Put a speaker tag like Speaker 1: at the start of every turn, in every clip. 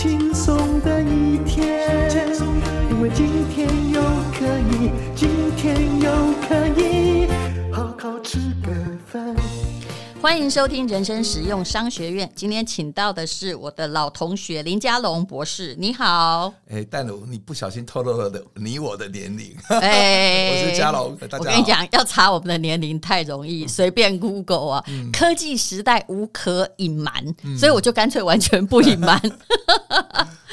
Speaker 1: 轻松的一天，因为今天又可以，今天又可以好好吃个饭。
Speaker 2: 欢迎收听人生实用商学院。今天请到的是我的老同学林家龙博士。你好，
Speaker 3: 哎，淡如，你不小心透露了的你我的年龄。
Speaker 2: 哎，
Speaker 3: 我是家龙，大家。
Speaker 2: 我跟你讲，要查我们的年龄太容易，随便 Google 啊。嗯、科技时代无可隐瞒，嗯、所以我就干脆完全不隐瞒。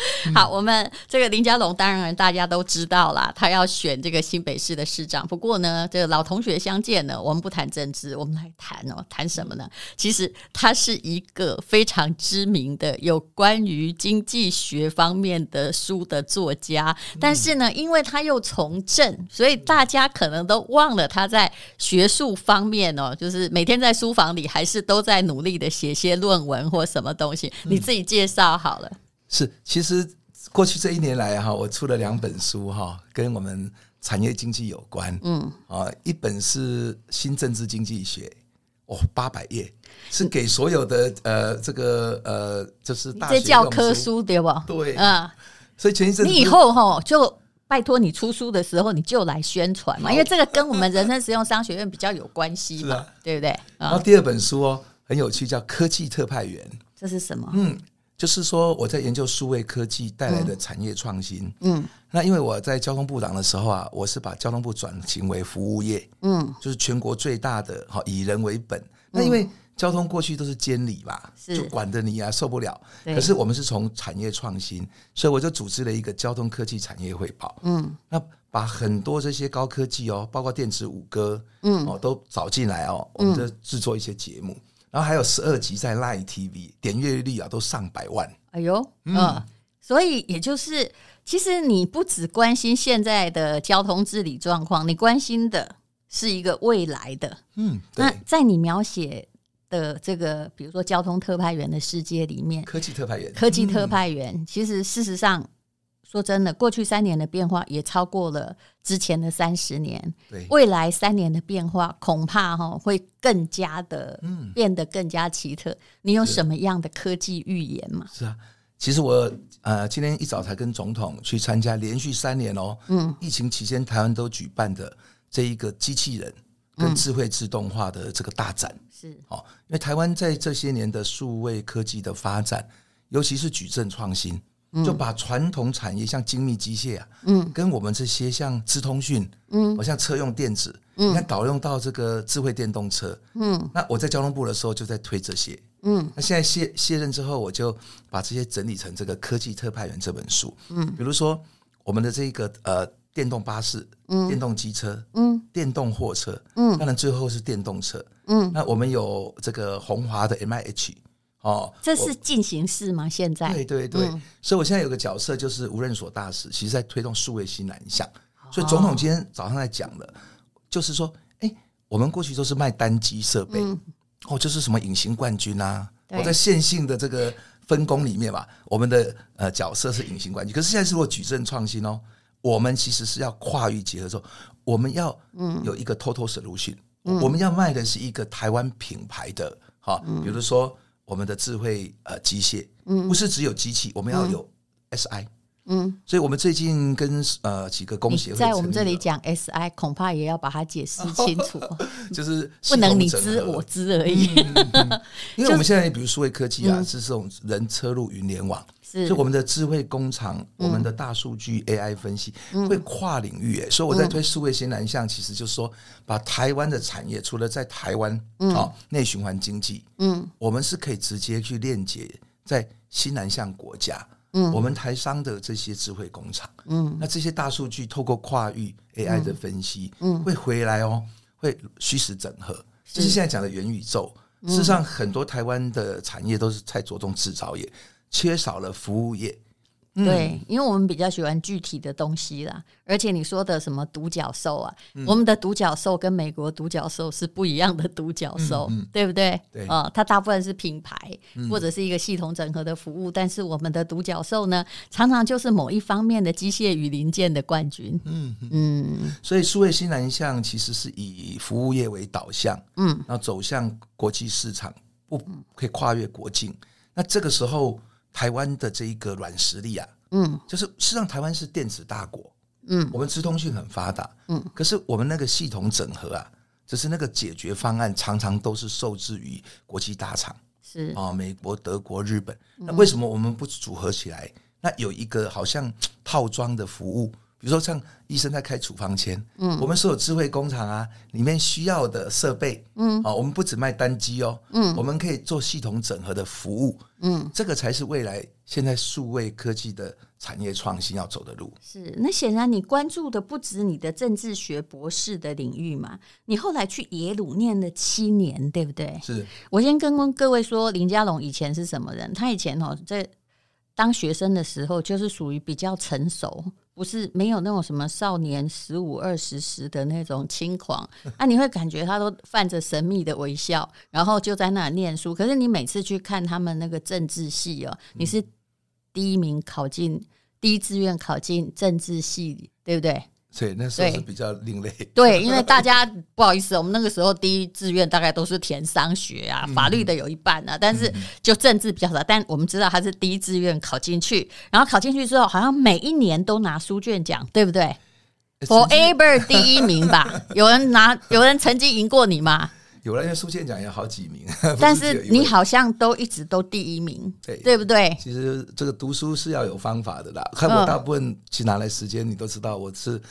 Speaker 2: 好，我们这个林佳龙，当然大家都知道啦，他要选这个新北市的市长。不过呢，这个老同学相见呢，我们不谈政治，我们来谈哦，谈什么呢？其实他是一个非常知名的有关于经济学方面的书的作家，但是呢，因为他又从政，所以大家可能都忘了他在学术方面哦，就是每天在书房里还是都在努力的写些论文或什么东西。你自己介绍好了。
Speaker 3: 是，其实过去这一年来哈，我出了两本书哈，跟我们产业经济有关。嗯啊，一本是《新政治经济学》。哦，八百页是给所有的呃，这个呃，就是大学
Speaker 2: 这教科书对吧？
Speaker 3: 对，嗯，所以前一阵
Speaker 2: 你以后哈就拜托你出书的时候，你就来宣传嘛，因为这个跟我们人生实用商学院比较有关系嘛，对不对？
Speaker 3: 然后第二本书哦，很有趣，叫《科技特派员》，
Speaker 2: 这是什么？
Speaker 3: 嗯。就是说，我在研究数位科技带来的产业创新。嗯，那因为我在交通部长的时候啊，我是把交通部转型为服务业。嗯，就是全国最大的哈，以人为本。那因为交通过去都是监理吧，就管得你啊受不了。可是我们是从产业创新，所以我就组织了一个交通科技产业汇报。嗯，那把很多这些高科技哦，包括电子五哥，嗯，哦，都找进来哦，我们就制作一些节目。然后还有十二集在 Line TV，点阅率啊都上百万。
Speaker 2: 哎呦，嗯，嗯，所以也就是，其实你不只关心现在的交通治理状况，你关心的是一个未来的。嗯，那在你描写的这个，比如说交通特派员的世界里面，
Speaker 3: 科技特派员，
Speaker 2: 科技特派员，嗯，其实事实上。说真的，过去三年的变化也超过了之前的三十年。对，未来三年的变化恐怕哈会更加的，嗯，变得更加奇特。你有什么样的科技预言吗？
Speaker 3: 是啊，其实我呃今天一早才跟总统去参加连续三年哦，嗯，疫情期间台湾都举办的这一个机器人跟智慧自动化的这个大展。是哦，因为台湾在这些年的数位科技的发展，尤其是矩阵创新。就把传统产业像精密机械啊，嗯，跟我们这些像资通讯，嗯，像车用电子，嗯，你看导用到这个智慧电动车，嗯，那我在交通部的时候就在推这些，嗯，那现在卸卸任之后，我就把这些整理成这个科技特派员这本书，嗯，比如说我们的这个呃电动巴士，嗯，电动机车，嗯，电动货车，嗯，当然最后是电动车，嗯，那我们有这个红华的 MIH。哦，
Speaker 2: 这是进行式吗？现在
Speaker 3: 对对对，嗯、所以我现在有个角色就是无任所大使，其实在推动数位新南向。所以总统今天早上在讲的，就是说，哎、欸，我们过去都是卖单机设备，嗯、哦，就是什么隐形冠军啊，我对在线性的这个分工里面吧，我们的呃角色是隐形冠军。可是现在是我矩阵创新哦，我们其实是要跨域结合之后，我们要嗯有一个 total solution，、嗯、我们要卖的是一个台湾品牌的哈，嗯、比如说。我们的智慧呃机械，嗯，不是只有机器，我们要有 SI，嗯，所以我们最近跟呃几个工协会
Speaker 2: 在我们这里讲 SI，恐怕也要把它解释清楚，
Speaker 3: 就是
Speaker 2: 不能你知我知而已，
Speaker 3: 因为我们现在比如数位科技啊，是这种人车路云联网。就我们的智慧工厂，嗯、我们的大数据 AI 分析、嗯、会跨领域，哎，所以我在推数位新南向，其实就是说，把台湾的产业除了在台湾啊内循环经济，嗯，我们是可以直接去链接在新南向国家，嗯，我们台商的这些智慧工厂，嗯，那这些大数据透过跨域 AI 的分析，嗯，会回来哦，会虚实整合，就是现在讲的元宇宙。事实上，很多台湾的产业都是在着重制造业。缺少了服务业。
Speaker 2: 对，因为我们比较喜欢具体的东西啦，而且你说的什么独角兽啊，嗯、我们的独角兽跟美国独角兽是不一样的独角兽，对不对？
Speaker 3: 对，
Speaker 2: 啊、呃，它大部分是品牌或者是一个系统整合的服务，嗯、但是我们的独角兽呢，常常就是某一方面的机械与零件的冠军。嗯嗯，
Speaker 3: 嗯所以数位新南向其实是以服务业为导向，嗯，然后走向国际市场，不可以跨越国境。那这个时候。台湾的这一个软实力啊，嗯，就是实际上台湾是电子大国，嗯，我们资通讯很发达，嗯，可是我们那个系统整合啊，就是那个解决方案常常都是受制于国际大厂，是啊，美国、德国、日本，那为什么我们不组合起来？那有一个好像套装的服务。比如说，像医生在开处方签，嗯，我们所有智慧工厂啊，里面需要的设备，嗯，啊，我们不只卖单机哦，嗯，我们可以做系统整合的服务，嗯，这个才是未来现在数位科技的产业创新要走的路。
Speaker 2: 是，那显然你关注的不止你的政治学博士的领域嘛，你后来去耶鲁念了七年，对不对？
Speaker 3: 是。
Speaker 2: 我先跟各位说，林家龙以前是什么人？他以前哦，在当学生的时候，就是属于比较成熟。不是没有那种什么少年十五二十时的那种轻狂 啊，你会感觉他都泛着神秘的微笑，然后就在那念书。可是你每次去看他们那个政治系哦，你是第一名考进第一志愿考进政治系，对不对？
Speaker 3: 对，那时候是比较另类。
Speaker 2: 对，因为大家 不好意思，我们那个时候第一志愿大概都是填商学啊，法律的有一半啊，但是就政治比较少。但我们知道他是第一志愿考进去，然后考进去之后，好像每一年都拿书卷奖，对不对？Forever 第一名吧？有人拿，有人曾经赢过你吗？
Speaker 3: 有了，因为书卷奖有好几名，
Speaker 2: 但是你好像都一直都第一名，对对不对？
Speaker 3: 其实这个读书是要有方法的啦。看我大部分去拿来时间，你都知道我是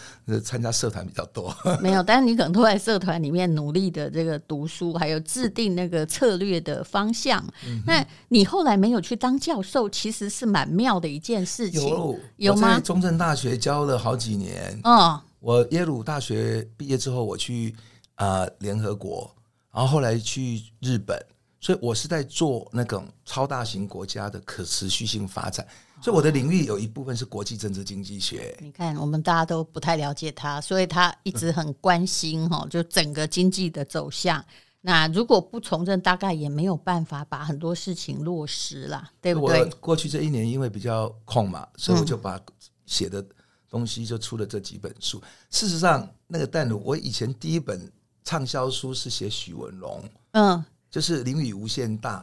Speaker 3: 参加社团比较多。
Speaker 2: 没有，但是你可能都在社团里面努力的这个读书，还有制定那个策略的方向。嗯、那你后来没有去当教授，其实是蛮妙的一件事情。
Speaker 3: 有
Speaker 2: 有
Speaker 3: 吗？中正大学教了好几年。嗯，我耶鲁大学毕业之后，我去啊、呃、联合国。然后后来去日本，所以我是在做那种超大型国家的可持续性发展，所以我的领域有一部分是国际政治经济学。
Speaker 2: 你看，我们大家都不太了解他，所以他一直很关心哈，就整个经济的走向。那如果不从政，大概也没有办法把很多事情落实了，对不对？
Speaker 3: 我过去这一年因为比较空嘛，所以我就把写的东西就出了这几本书。事实上，那个淡如，我以前第一本。畅销书是写许文龙，嗯，就是《淋雨无限大》。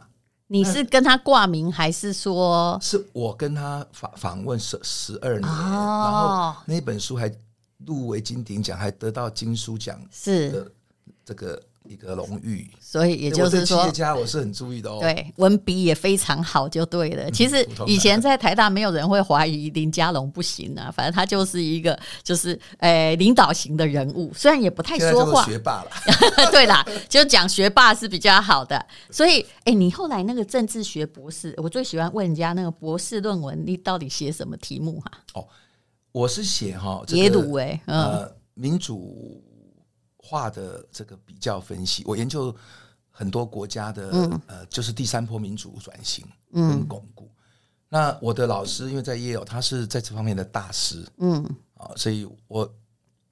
Speaker 2: 你是跟他挂名，还是说？
Speaker 3: 是我跟他访访问十十二年，哦、然后那本书还入围金鼎奖，还得到金书奖，是的这个。一个荣誉，
Speaker 2: 所以也就是说，
Speaker 3: 企业家我是很注意的哦。
Speaker 2: 对，文笔也非常好，就对了。其实以前在台大，没有人会怀疑林佳龙不行啊。反正他就是一个，就是诶领导型的人物，虽然也不太说话。
Speaker 3: 学霸了，
Speaker 2: 对啦，就讲学霸是比较好的。所以，诶，你后来那个政治学博士，我最喜欢问人家那个博士论文，你到底写什么题目哈？
Speaker 3: 哦，我是写哈
Speaker 2: 耶鲁诶，
Speaker 3: 呃，民主。化的这个比较分析，我研究很多国家的、嗯、呃，就是第三波民主转型跟巩固。嗯、那我的老师因为在耶鲁，他是在这方面的大师，嗯啊，所以我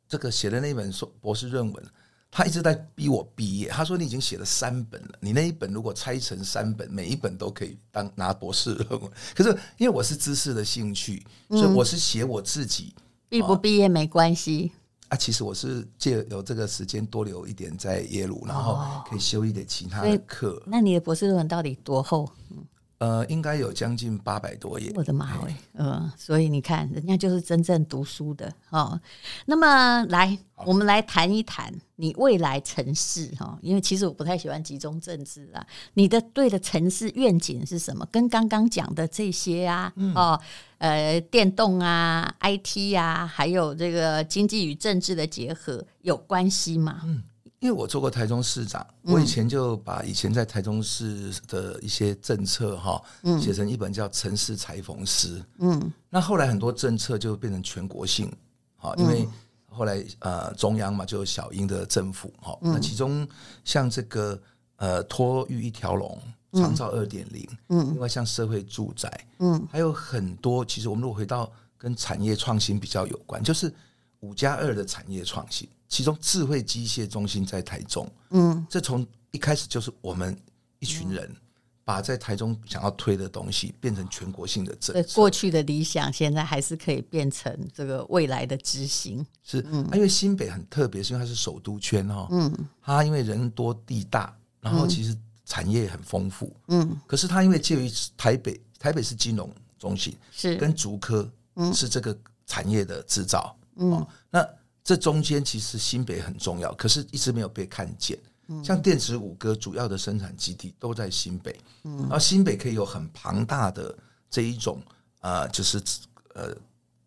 Speaker 3: 这个写的那本硕博士论文，他一直在逼我毕业。他说你已经写了三本了，你那一本如果拆成三本，每一本都可以当拿博士论文。可是因为我是知识的兴趣，所以我是写我自己，
Speaker 2: 毕、嗯、不毕业没关系。
Speaker 3: 啊，其实我是借有这个时间多留一点在耶鲁，然后可以修一点其他的课。
Speaker 2: 那你的博士论文到底多厚？
Speaker 3: 呃，应该有将近八百多页。
Speaker 2: 我的妈哎，嗯，所以你看，人家就是真正读书的哦。那么来，我们来谈一谈你未来城市哈，因为其实我不太喜欢集中政治啊。你的对的城市愿景是什么？跟刚刚讲的这些啊，哦，呃，电动啊，IT 啊，还有这个经济与政治的结合有关系吗？嗯。
Speaker 3: 因为我做过台中市长，我以前就把以前在台中市的一些政策哈，写成一本叫《城市裁缝师》。嗯，那后来很多政策就变成全国性，哈，因为后来呃中央嘛就有小英的政府哈，那其中像这个呃托育一条龙，长照二点零，嗯，另外像社会住宅，嗯，还有很多。其实我们如果回到跟产业创新比较有关，就是五加二的产业创新，其中智慧机械中心在台中，嗯，这从一开始就是我们一群人把在台中想要推的东西变成全国性的政策。
Speaker 2: 过去的理想，现在还是可以变成这个未来的执行。
Speaker 3: 是，嗯，因为新北很特别，是因为它是首都圈哈，嗯，它因为人多地大，然后其实。产业很丰富，嗯，可是它因为介于台北，台北是金融中心，是。跟竹科，嗯，是这个产业的制造，嗯，那这中间其实新北很重要，可是一直没有被看见，嗯，像电子五哥主要的生产基地都在新北，嗯，然后新北可以有很庞大的这一种呃，就是呃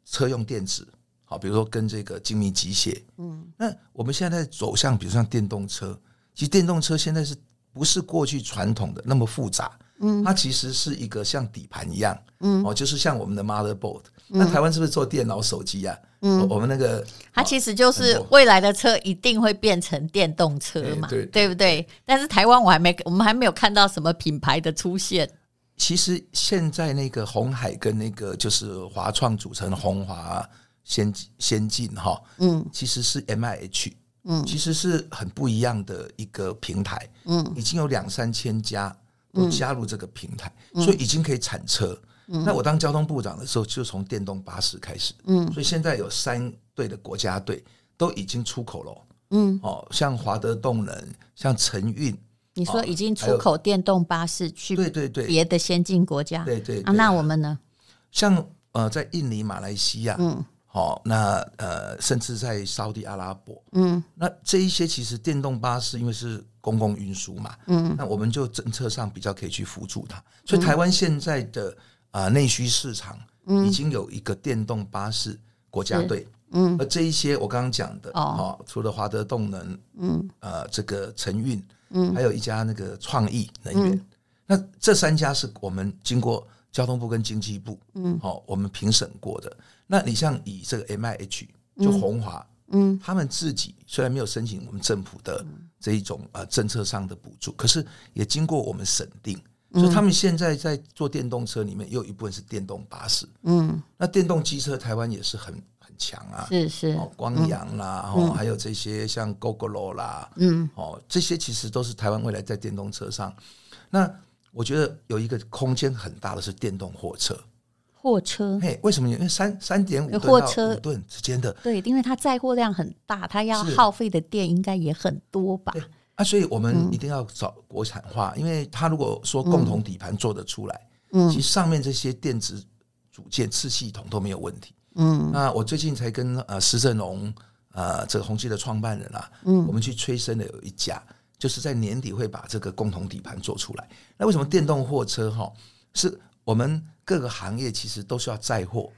Speaker 3: 车用电子，好，比如说跟这个精密机械，嗯，那我们现在在走向，比如像电动车，其实电动车现在是。不是过去传统的那么复杂，嗯，它其实是一个像底盘一样，嗯，哦，就是像我们的 motherboard。那台湾是不是做电脑手机啊？嗯，我们那个
Speaker 2: 它其实就是未来的车一定会变成电动车嘛，对对不对？但是台湾我还没，我们还没有看到什么品牌的出现。
Speaker 3: 其实现在那个红海跟那个就是华创组成的红华先先进哈，嗯，其实是 MIH。嗯，其实是很不一样的一个平台，嗯，已经有两三千家都加入这个平台，嗯、所以已经可以产车。嗯、那我当交通部长的时候，就从电动巴士开始，嗯，所以现在有三队的国家队都已经出口了，嗯，哦，像华德动能，像晨运，
Speaker 2: 你说已经出口电动巴士去对对对。别的先进国家，
Speaker 3: 对
Speaker 2: 对，那我们呢？
Speaker 3: 像呃，在印尼、马来西亚，嗯。好，那呃，甚至在沙地阿拉伯，嗯，那这一些其实电动巴士因为是公共运输嘛，嗯，那我们就政策上比较可以去辅助它。所以台湾现在的啊内需市场，已经有一个电动巴士国家队，嗯，而这一些我刚刚讲的，哦，除了华德动能，嗯，呃，这个晨运，嗯，还有一家那个创意能源，那这三家是我们经过交通部跟经济部，嗯，好，我们评审过的。那你像以这个 M I H 就红华，嗯，他们自己虽然没有申请我们政府的这一种呃政策上的补助，可是也经过我们审定，所以他们现在在做电动车里面，又有一部分是电动巴士，嗯，那电动机车台湾也是很很强啊，
Speaker 2: 是是，哦
Speaker 3: 光阳啦，哦，还有这些像 Gogoro 啦，嗯，哦，这些其实都是台湾未来在电动车上，那我觉得有一个空间很大的是电动货车。
Speaker 2: 货车，
Speaker 3: 嘿，为什么？因为三三点五吨到五吨之间的，
Speaker 2: 对，因为它载货量很大，它要耗费的电应该也很多吧？
Speaker 3: 啊，所以我们一定要找国产化，嗯、因为它如果说共同底盘做得出来，嗯，其实上面这些电子组件、次系统都没有问题。嗯，那我最近才跟呃施正荣呃这个宏基的创办人啊，嗯，我们去催生的有一家，就是在年底会把这个共同底盘做出来。那为什么电动货车哈是我们？各个行业其实都需要载货，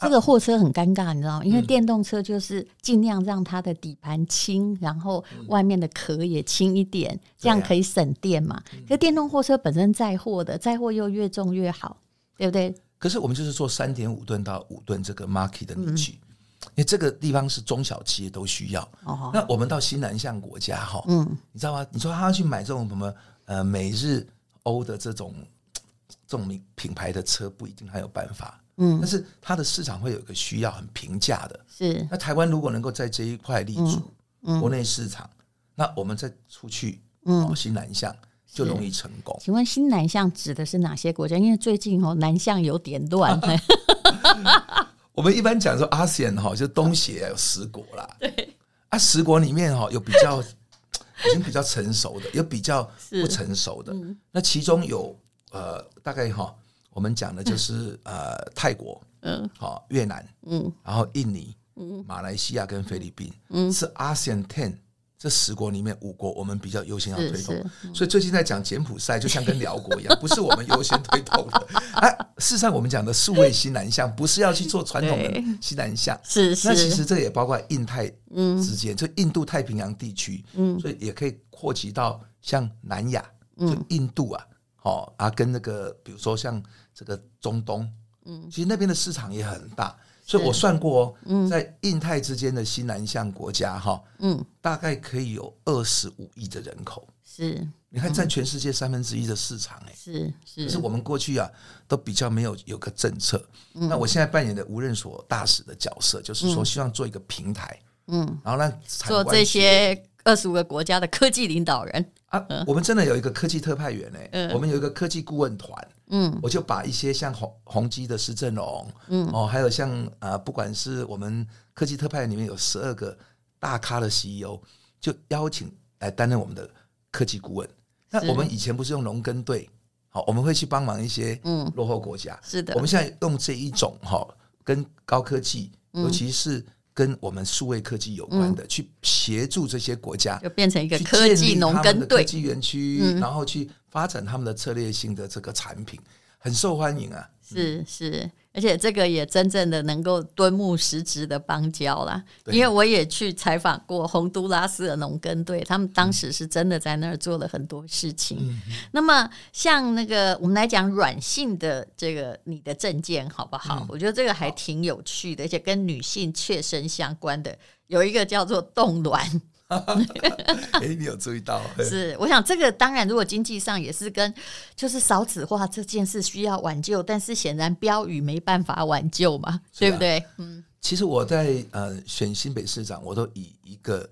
Speaker 2: 这个货车很尴尬，你知道吗？因为电动车就是尽量让它的底盘轻，然后外面的壳也轻一点，这样可以省电嘛。可是电动货车本身载货的，载货又越重越好，对不对？
Speaker 3: 可是我们就是做三点五吨到五吨这个 market 的 niche，因为这个地方是中小企业都需要。那我们到新南向国家哈，嗯，你知道吗？你说他要去买这种什么呃美日欧的这种。这种名品牌的车不一定还有办法，嗯，但是它的市场会有一个需要很平价的，是。那台湾如果能够在这一块立足，嗯，国内市场，那我们再出去，嗯，新南向就容易成功。
Speaker 2: 请问新南向指的是哪些国家？因为最近哦，南向有点乱。
Speaker 3: 我们一般讲说阿 e 哈，就东协有十国啦，对，啊，十国里面哈有比较 已经比较成熟的，有比较不成熟的，那其中有。呃，大概哈，我们讲的就是呃，泰国，嗯，好，越南，嗯，然后印尼，嗯，马来西亚跟菲律宾，嗯，是 ASEAN Ten 这十国里面五国，我们比较优先要推动。所以最近在讲柬埔寨，就像跟辽国一样，不是我们优先推动的。哎，事实上我们讲的数位西南向，不是要去做传统的西南向，是是。那其实这也包括印太之间，就印度太平洋地区，嗯，所以也可以扩及到像南亚，就印度啊。哦啊，跟那个，比如说像这个中东，嗯，其实那边的市场也很大，所以我算过，嗯，在印太之间的西南向国家，哈，嗯，大概可以有二十五亿的人口，
Speaker 2: 是，
Speaker 3: 你看占全世界三分之一的市场，哎，
Speaker 2: 是是。
Speaker 3: 可是我们过去啊，都比较没有有个政策。那我现在扮演的无任所大使的角色，就是说希望做一个平台，嗯，然后让
Speaker 2: 做这些二十五个国家的科技领导人。
Speaker 3: 啊，我们真的有一个科技特派员哎，我们有一个科技顾问团，嗯，我就把一些像宏宏基的施正荣，嗯，哦，还有像啊，不管是我们科技特派员里面有十二个大咖的 CEO，就邀请来担任我们的科技顾问。那我们以前不是用农耕队，好，我们会去帮忙一些嗯。落后国家，
Speaker 2: 是的。
Speaker 3: 我们现在用这一种哈，跟高科技，尤其是。跟我们数位科技有关的，嗯、去协助这些国家，
Speaker 2: 就变成一个科技农耕队、
Speaker 3: 科技园区，嗯、然后去发展他们的策略性的这个产品，很受欢迎啊。
Speaker 2: 是是。而且这个也真正的能够敦睦实质的邦交啦，因为我也去采访过洪都拉斯的农耕队，他们当时是真的在那儿做了很多事情。嗯、那么像那个我们来讲软性的这个你的证件好不好？嗯、我觉得这个还挺有趣的，而且跟女性切身相关的有一个叫做冻卵。
Speaker 3: 哎，你有注意到？
Speaker 2: 是，我想这个当然，如果经济上也是跟就是少子化这件事需要挽救，但是显然标语没办法挽救嘛，啊、对不对？嗯，
Speaker 3: 其实我在呃选新北市长，我都以一个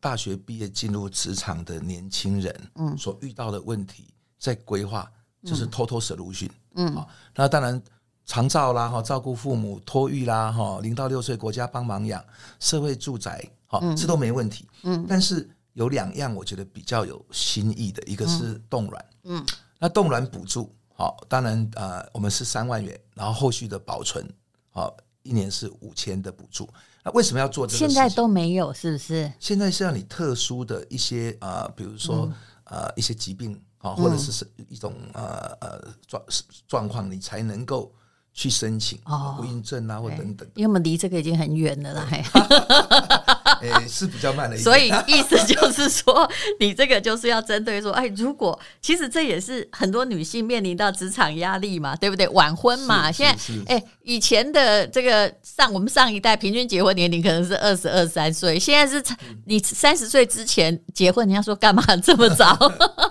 Speaker 3: 大学毕业进入职场的年轻人，嗯，所遇到的问题在规划，就是 total solution，嗯，好，那当然长照啦，哈，照顾父母、托育啦，哈，零到六岁国家帮忙养，社会住宅。好，这都没问题。嗯，但是有两样我觉得比较有新意的，一个是冻卵。嗯，那冻卵补助，好，当然呃，我们是三万元，然后后续的保存，好，一年是五千的补助。那为什么要做这个？
Speaker 2: 现在都没有，是不是？
Speaker 3: 现在是让你特殊的一些呃，比如说呃一些疾病啊，或者是是一种呃呃状状况，你才能够。去申请不孕症啊，或等等，
Speaker 2: 因为我们离这个已经很远了啦，
Speaker 3: 哎，是比较慢的。
Speaker 2: 所以意思就是说，你这个就是要针对说，哎，如果其实这也是很多女性面临到职场压力嘛，对不对？晚婚嘛，现在哎，以前的这个上我们上一代平均结婚年龄可能是二十二三岁，现在是你三十岁之前结婚，人家说干嘛这么早？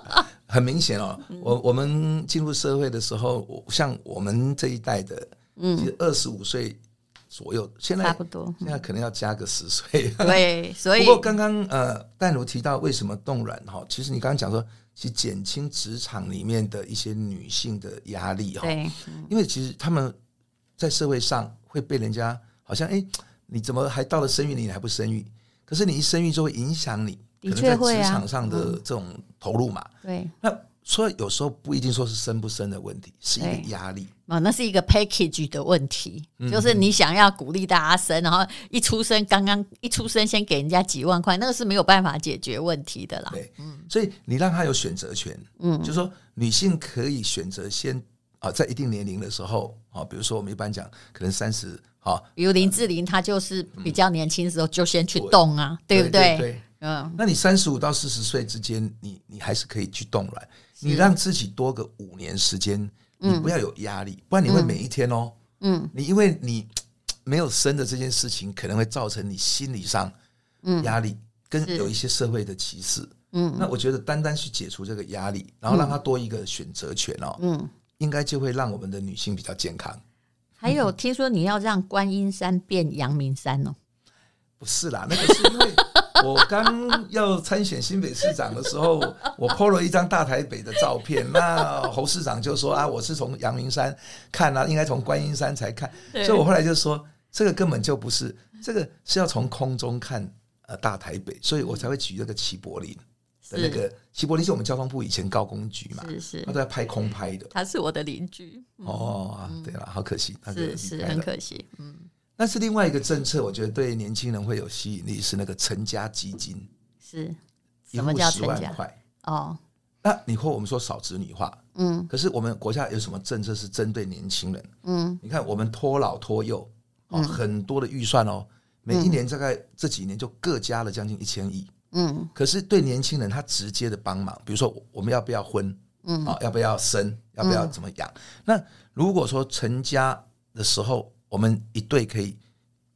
Speaker 3: 很明显哦，我我们进入社会的时候，像我们这一代的，嗯，其实二十五岁左右，现在差不多，现在可能要加个十岁。
Speaker 2: 对，所以
Speaker 3: 不过刚刚呃，淡如提到为什么冻卵哈，其实你刚刚讲说，去减轻职场里面的一些女性的压力哈，对，因为其实他们在社会上会被人家好像哎，你怎么还到了生育年龄还不生育？可是你一生育就会影响你。可能在职场上的这种投入嘛，
Speaker 2: 对，
Speaker 3: 那所以有时候不一定说是生不生的问题，是一个压力。
Speaker 2: 啊，那是一个 package 的问题，就是你想要鼓励大家生，然后一出生刚刚一出生先给人家几万块，那个是没有办法解决问题的啦。
Speaker 3: 对，所以你让他有选择权，嗯，就是说女性可以选择先啊，在一定年龄的时候啊，比如说我们一般讲可能三十啊，比如林志玲，她就是比较年轻的时候就先去动啊，对不对？嗯，那你三十五到四十岁之间，你你还是可以去冻卵，你让自己多个五年时间，你不要有压力，不然你会每一天哦，嗯，你因为你没有生的这件事情，可能会造成你心理上压力，跟有一些社会的歧视，嗯，那我觉得单单去解除这个压力，然后让他多一个选择权哦，嗯，应该就会让我们的女性比较健康。
Speaker 2: 还有听说你要让观音山变阳明山哦？
Speaker 3: 不是啦，那个是因为。我刚要参选新北市长的时候，我 po 了一张大台北的照片。那侯市长就说啊，我是从阳明山看啊，应该从观音山才看。所以我后来就说，这个根本就不是，这个是要从空中看呃大台北，所以我才会举这个齐柏林的那个齐柏林是我们交通部以前高工局嘛，是是，他都在拍空拍的。
Speaker 2: 他是我的邻居。
Speaker 3: 哦，对了，好可惜，
Speaker 2: 是是很可惜，嗯。
Speaker 3: 但是另外一个政策，我觉得对年轻人会有吸引力，是那个成家基金，
Speaker 2: 是。什么叫成家？哦，
Speaker 3: 那你或我们说少子女化，嗯，可是我们国家有什么政策是针对年轻人？嗯，你看我们托老托幼，哦，很多的预算哦，每一年大概这几年就各加了将近一千亿，嗯，可是对年轻人他直接的帮忙，比如说我们要不要婚，嗯，啊，要不要生，要不要怎么养？那如果说成家的时候，我们一对可以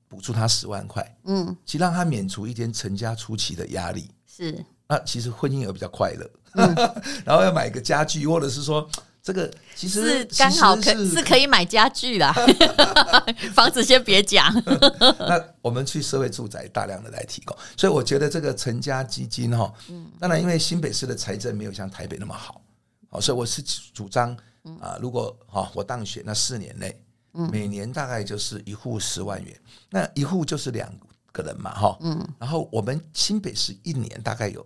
Speaker 3: 补助他十万块，嗯，其实让他免除一天成家初期的压力，
Speaker 2: 是，
Speaker 3: 那其实婚姻也比较快乐。嗯、然后要买个家具，或者是说这个其实
Speaker 2: 是刚好可是，是可以买家具啦，房子先别讲。
Speaker 3: 那我们去社会住宅大量的来提供，所以我觉得这个成家基金哈，当然因为新北市的财政没有像台北那么好，好，所以我是主张啊，如果哈我当选那四年内，每年大概就是一户十万元，那一户就是两个人嘛哈，嗯，然后我们新北市一年大概有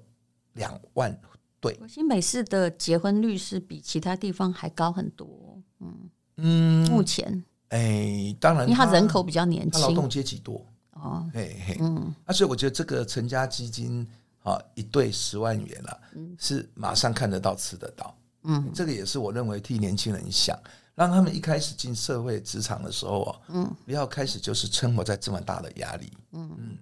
Speaker 3: 两万。对，
Speaker 2: 新北市的结婚率是比其他地方还高很多。嗯。嗯，目前，
Speaker 3: 哎，当然，
Speaker 2: 因为他人口比较年轻，
Speaker 3: 劳动阶级多。哦。嘿嘿，嗯，那所以我觉得这个成家基金啊，一对十万元了，是马上看得到、吃得到。嗯，这个也是我认为替年轻人想，让他们一开始进社会职场的时候啊，嗯，不要开始就是生活在这么大的压力。嗯嗯。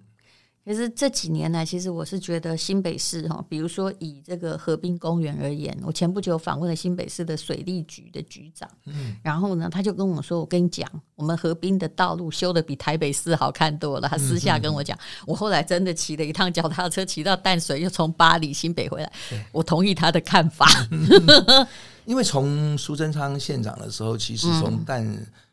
Speaker 2: 其实这几年来，其实我是觉得新北市哈，比如说以这个河滨公园而言，我前不久访问了新北市的水利局的局长，嗯，然后呢，他就跟我说：“我跟你讲，我们河滨的道路修的比台北市好看多了。”他私下跟我讲，我后来真的骑了一趟脚踏车，骑到淡水，又从巴黎新北回来，我同意他的看法。
Speaker 3: 因为从苏贞昌县长的时候，其实从淡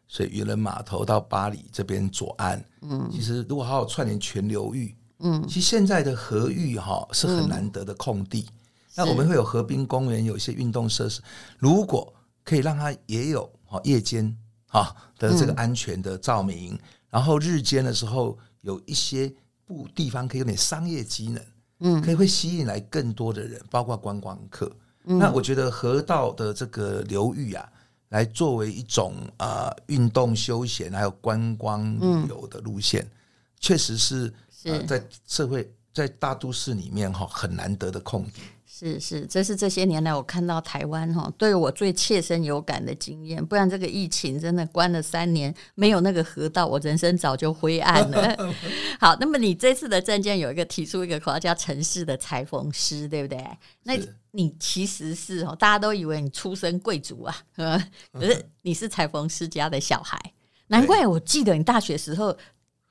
Speaker 3: 水渔人码头到巴黎这边左岸，嗯，其实如果好好串联全流域。嗯，其实现在的河域哈是很难得的空地，嗯、那我们会有河滨公园，有一些运动设施。如果可以让它也有哈夜间哈的这个安全的照明，嗯、然后日间的时候有一些不地方可以有点商业机能，嗯，可以会吸引来更多的人，包括观光客。嗯、那我觉得河道的这个流域啊，来作为一种啊运动休闲还有观光旅游的路线，确实是。在社会在大都市里面哈很难得的空地，
Speaker 2: 是是，这是这些年来我看到台湾哈对我最切身有感的经验。不然这个疫情真的关了三年，没有那个河道，我人生早就灰暗了。好，那么你这次的政见有一个提出一个口号叫“城市的裁缝师”，对不对？那你其实是哦，大家都以为你出身贵族啊，可是你是裁缝师家的小孩，难怪我记得你大学时候。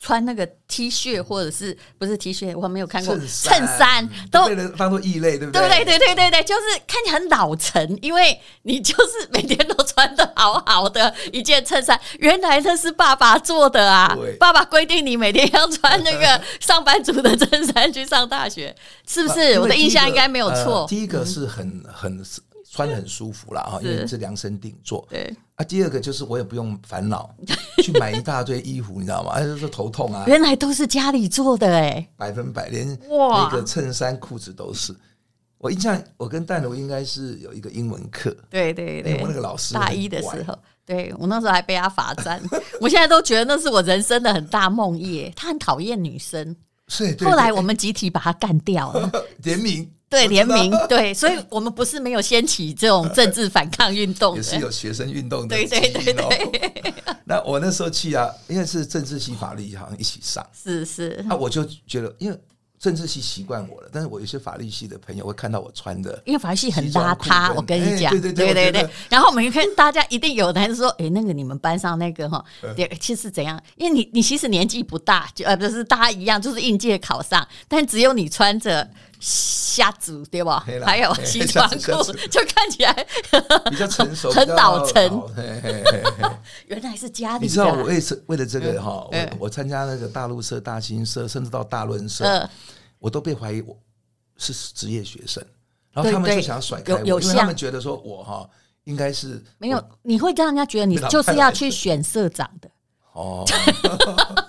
Speaker 2: 穿那个 T 恤或者是不是 T 恤，我还没有看过衬衫，都
Speaker 3: 被人当做异类，对不对？
Speaker 2: 对对对对对对，就是看起来很老成，因为你就是每天都穿的好好的一件衬衫。原来那是爸爸做的啊！爸爸规定你每天要穿那个 上班族的衬衫去上大学，是不是？我的印象应该没有错。
Speaker 3: 第一个是很很。穿得很舒服了哈，因为是量身定做。对啊，第二个就是我也不用烦恼 去买一大堆衣服，你知道吗？而且是头痛啊。
Speaker 2: 原来都是家里做的哎，
Speaker 3: 百分百连那个衬衫裤子都是。我印象，我跟淡如应该是有一个英文课，
Speaker 2: 对对对，
Speaker 3: 我那个老师
Speaker 2: 大一的时候，对我那时候还被他罚站。我现在都觉得那是我人生的很大梦魇。他很讨厌女生，
Speaker 3: 是。
Speaker 2: 后来我们集体把他干掉了，
Speaker 3: 联名。
Speaker 2: 对联名，对，所以我们不是没有掀起这种政治反抗运动，
Speaker 3: 也是有学生运动的。
Speaker 2: 对对对对。
Speaker 3: 那我那时候去啊，因为是政治系、法律系好像一起上，
Speaker 2: 是是。
Speaker 3: 那我就觉得，因为政治系习惯我了，但是我有些法律系的朋友会看到我穿的，
Speaker 2: 因为法律系很邋遢，我跟你讲，对对对对对。然后我们看大家一定有男生说，哎，那个你们班上那个哈，其实怎样？因为你你其实年纪不大，就呃不是大家一样，就是应届考上，但只有你穿着。虾子对吧？还有西装裤，就看起来
Speaker 3: 比较成熟，
Speaker 2: 很老成。原来是家里。
Speaker 3: 你知道我为这为了这个哈，我我参加那个大陆社、大新社，甚至到大论社，我都被怀疑我是职业学生，然后他们就想要甩开我，因为他们觉得说我哈应该是
Speaker 2: 没有，你会让人家觉得你就是要去选社长的哦。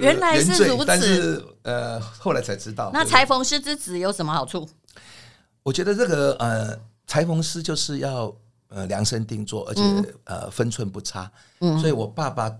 Speaker 2: 原来是如此，
Speaker 3: 但是呃，后来才知道。
Speaker 2: 那裁缝师之子有什么好处？
Speaker 3: 我觉得这个呃，裁缝师就是要呃量身定做，而且、嗯、呃分寸不差。嗯，所以我爸爸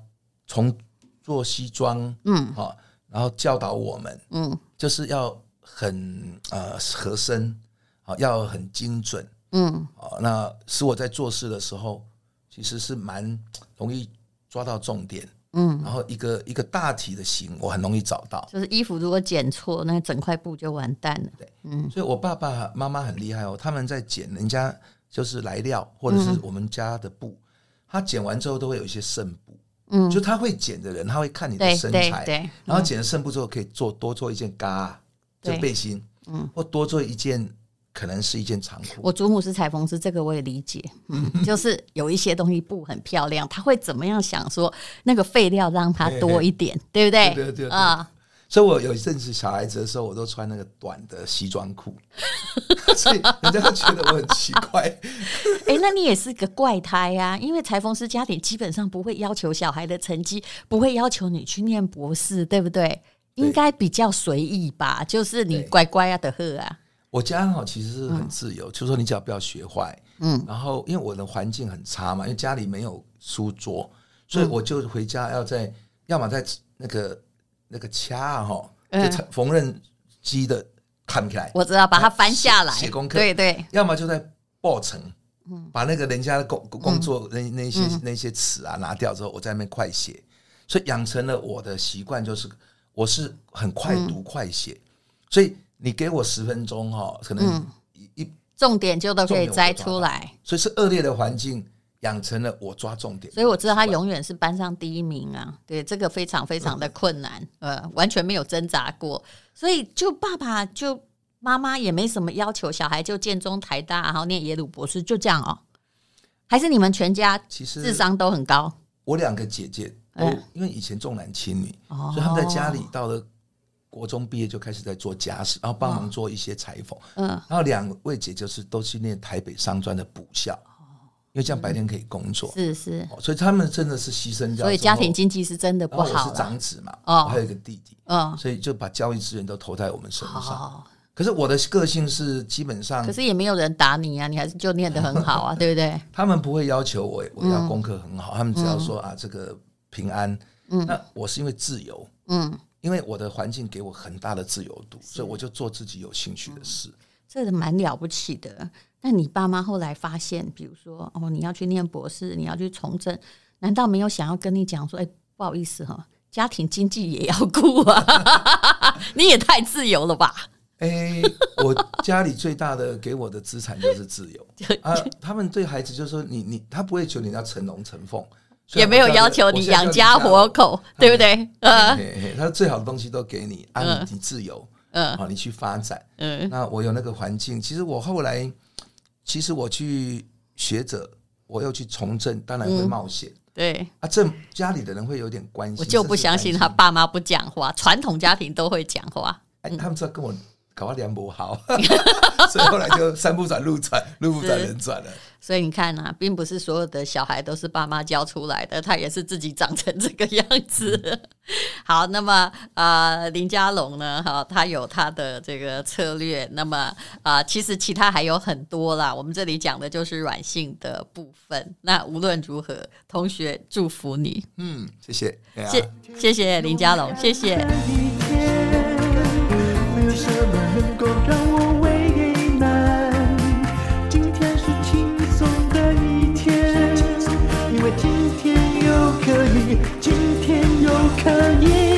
Speaker 3: 从做西装，嗯，好，然后教导我们，嗯，就是要很呃合身，好，要很精准，嗯，好，那使我在做事的时候，其实是蛮容易抓到重点。嗯，然后一个一个大体的型，我很容易找到。
Speaker 2: 就是衣服如果剪错，那整块布就完蛋了。
Speaker 3: 对，嗯，所以我爸爸妈妈很厉害哦，他们在剪人家就是来料或者是我们家的布，嗯、他剪完之后都会有一些剩布。嗯，就他会剪的人，他会看你的身材，然后剪了剩布之后可以做多做一件嘎，就背心。嗯，或多做一件可能是一件长裤。
Speaker 2: 我祖母是裁缝师，这个我也理解。嗯，就是有一些东西布很漂亮，他会怎么样想说那个废料让它多一点，对不对？
Speaker 3: 对对对啊。所以，我有一阵子小孩子的时候，我都穿那个短的西装裤，所以人家都觉得我很奇怪。
Speaker 2: 哎、欸，那你也是个怪胎呀、啊，因为裁缝师家庭基本上不会要求小孩的成绩，不会要求你去念博士，对不对？对，应该比较随意吧，就是你乖乖啊的喝啊。
Speaker 3: 我家哈其实是很自由，嗯、就是说你只要不要学坏，嗯，然后因为我的环境很差嘛，因为家里没有书桌，所以我就回家要在，要么在那个。那个掐哈，就缝纫机的看不起来，
Speaker 2: 我知道，把它翻下来
Speaker 3: 写功课，
Speaker 2: 对对，
Speaker 3: 要么就在报成，把那个人家的工工作那那些那些词啊拿掉之后，我在那边快写，所以养成了我的习惯，就是我是很快读快写，所以你给我十分钟哈，可能一
Speaker 2: 重点就都可以摘出来，
Speaker 3: 所以是恶劣的环境。养成了我抓重点，
Speaker 2: 所以我知道他永远是班上第一名啊！对，这个非常非常的困难，呃，完全没有挣扎过。所以就爸爸就妈妈也没什么要求，小孩就建中、台大，然后念耶鲁博士，就这样哦。还是你们全家其实智商都很高？
Speaker 3: 我两个姐姐都因为以前重男轻女，所以他们在家里到了国中毕业就开始在做家事，然后帮忙做一些裁缝。嗯，然后两位姐就是都是念台北商专的补校。因为这样白天可以工作，
Speaker 2: 是是，
Speaker 3: 所以他们真的是牺牲掉，
Speaker 2: 所以家庭经济是真的不好。
Speaker 3: 我是长子嘛，哦，还有一个弟弟，嗯，所以就把教育资源都投在我们身上。可是我的个性是基本上，
Speaker 2: 可是也没有人打你啊，你还是就念得很好啊，对不对？
Speaker 3: 他们不会要求我我要功课很好，他们只要说啊这个平安。嗯，那我是因为自由，嗯，因为我的环境给我很大的自由度，所以我就做自己有兴趣的事。
Speaker 2: 这个蛮了不起的。那你爸妈后来发现，比如说哦，你要去念博士，你要去从政，难道没有想要跟你讲说，哎，不好意思哈，家庭经济也要顾啊，你也太自由了吧？
Speaker 3: 哎，我家里最大的给我的资产就是自由 啊。他们对孩子就说，你你他不会求你要成龙成凤，
Speaker 2: 也没有要求你养家活口，对不对？呃，
Speaker 3: 他最好的东西都给你，啊，你自由，嗯，好，你去发展，嗯，那我有那个环境，其实我后来。其实我去学者，我又去从政，当然会冒险。嗯、
Speaker 2: 对
Speaker 3: 啊，这家里的人会有点关心。
Speaker 2: 我就不相信他爸妈不讲话，传统家庭都会讲话。
Speaker 3: 哎，他们知道跟我。搞到梁博好，所以后来就山不转路转，路不转人转了。
Speaker 2: 所以你看啊，并不是所有的小孩都是爸妈教出来的，他也是自己长成这个样子。嗯、好，那么呃，林家龙呢？哈，他有他的这个策略。那么啊、呃，其实其他还有很多啦。我们这里讲的就是软性的部分。那无论如何，同学祝福你。
Speaker 3: 嗯，谢谢，
Speaker 2: 谢谢谢林家龙，谢谢。
Speaker 1: 什么能够让我为难？今天是轻松的一天，因为今天又可以，今天又可以。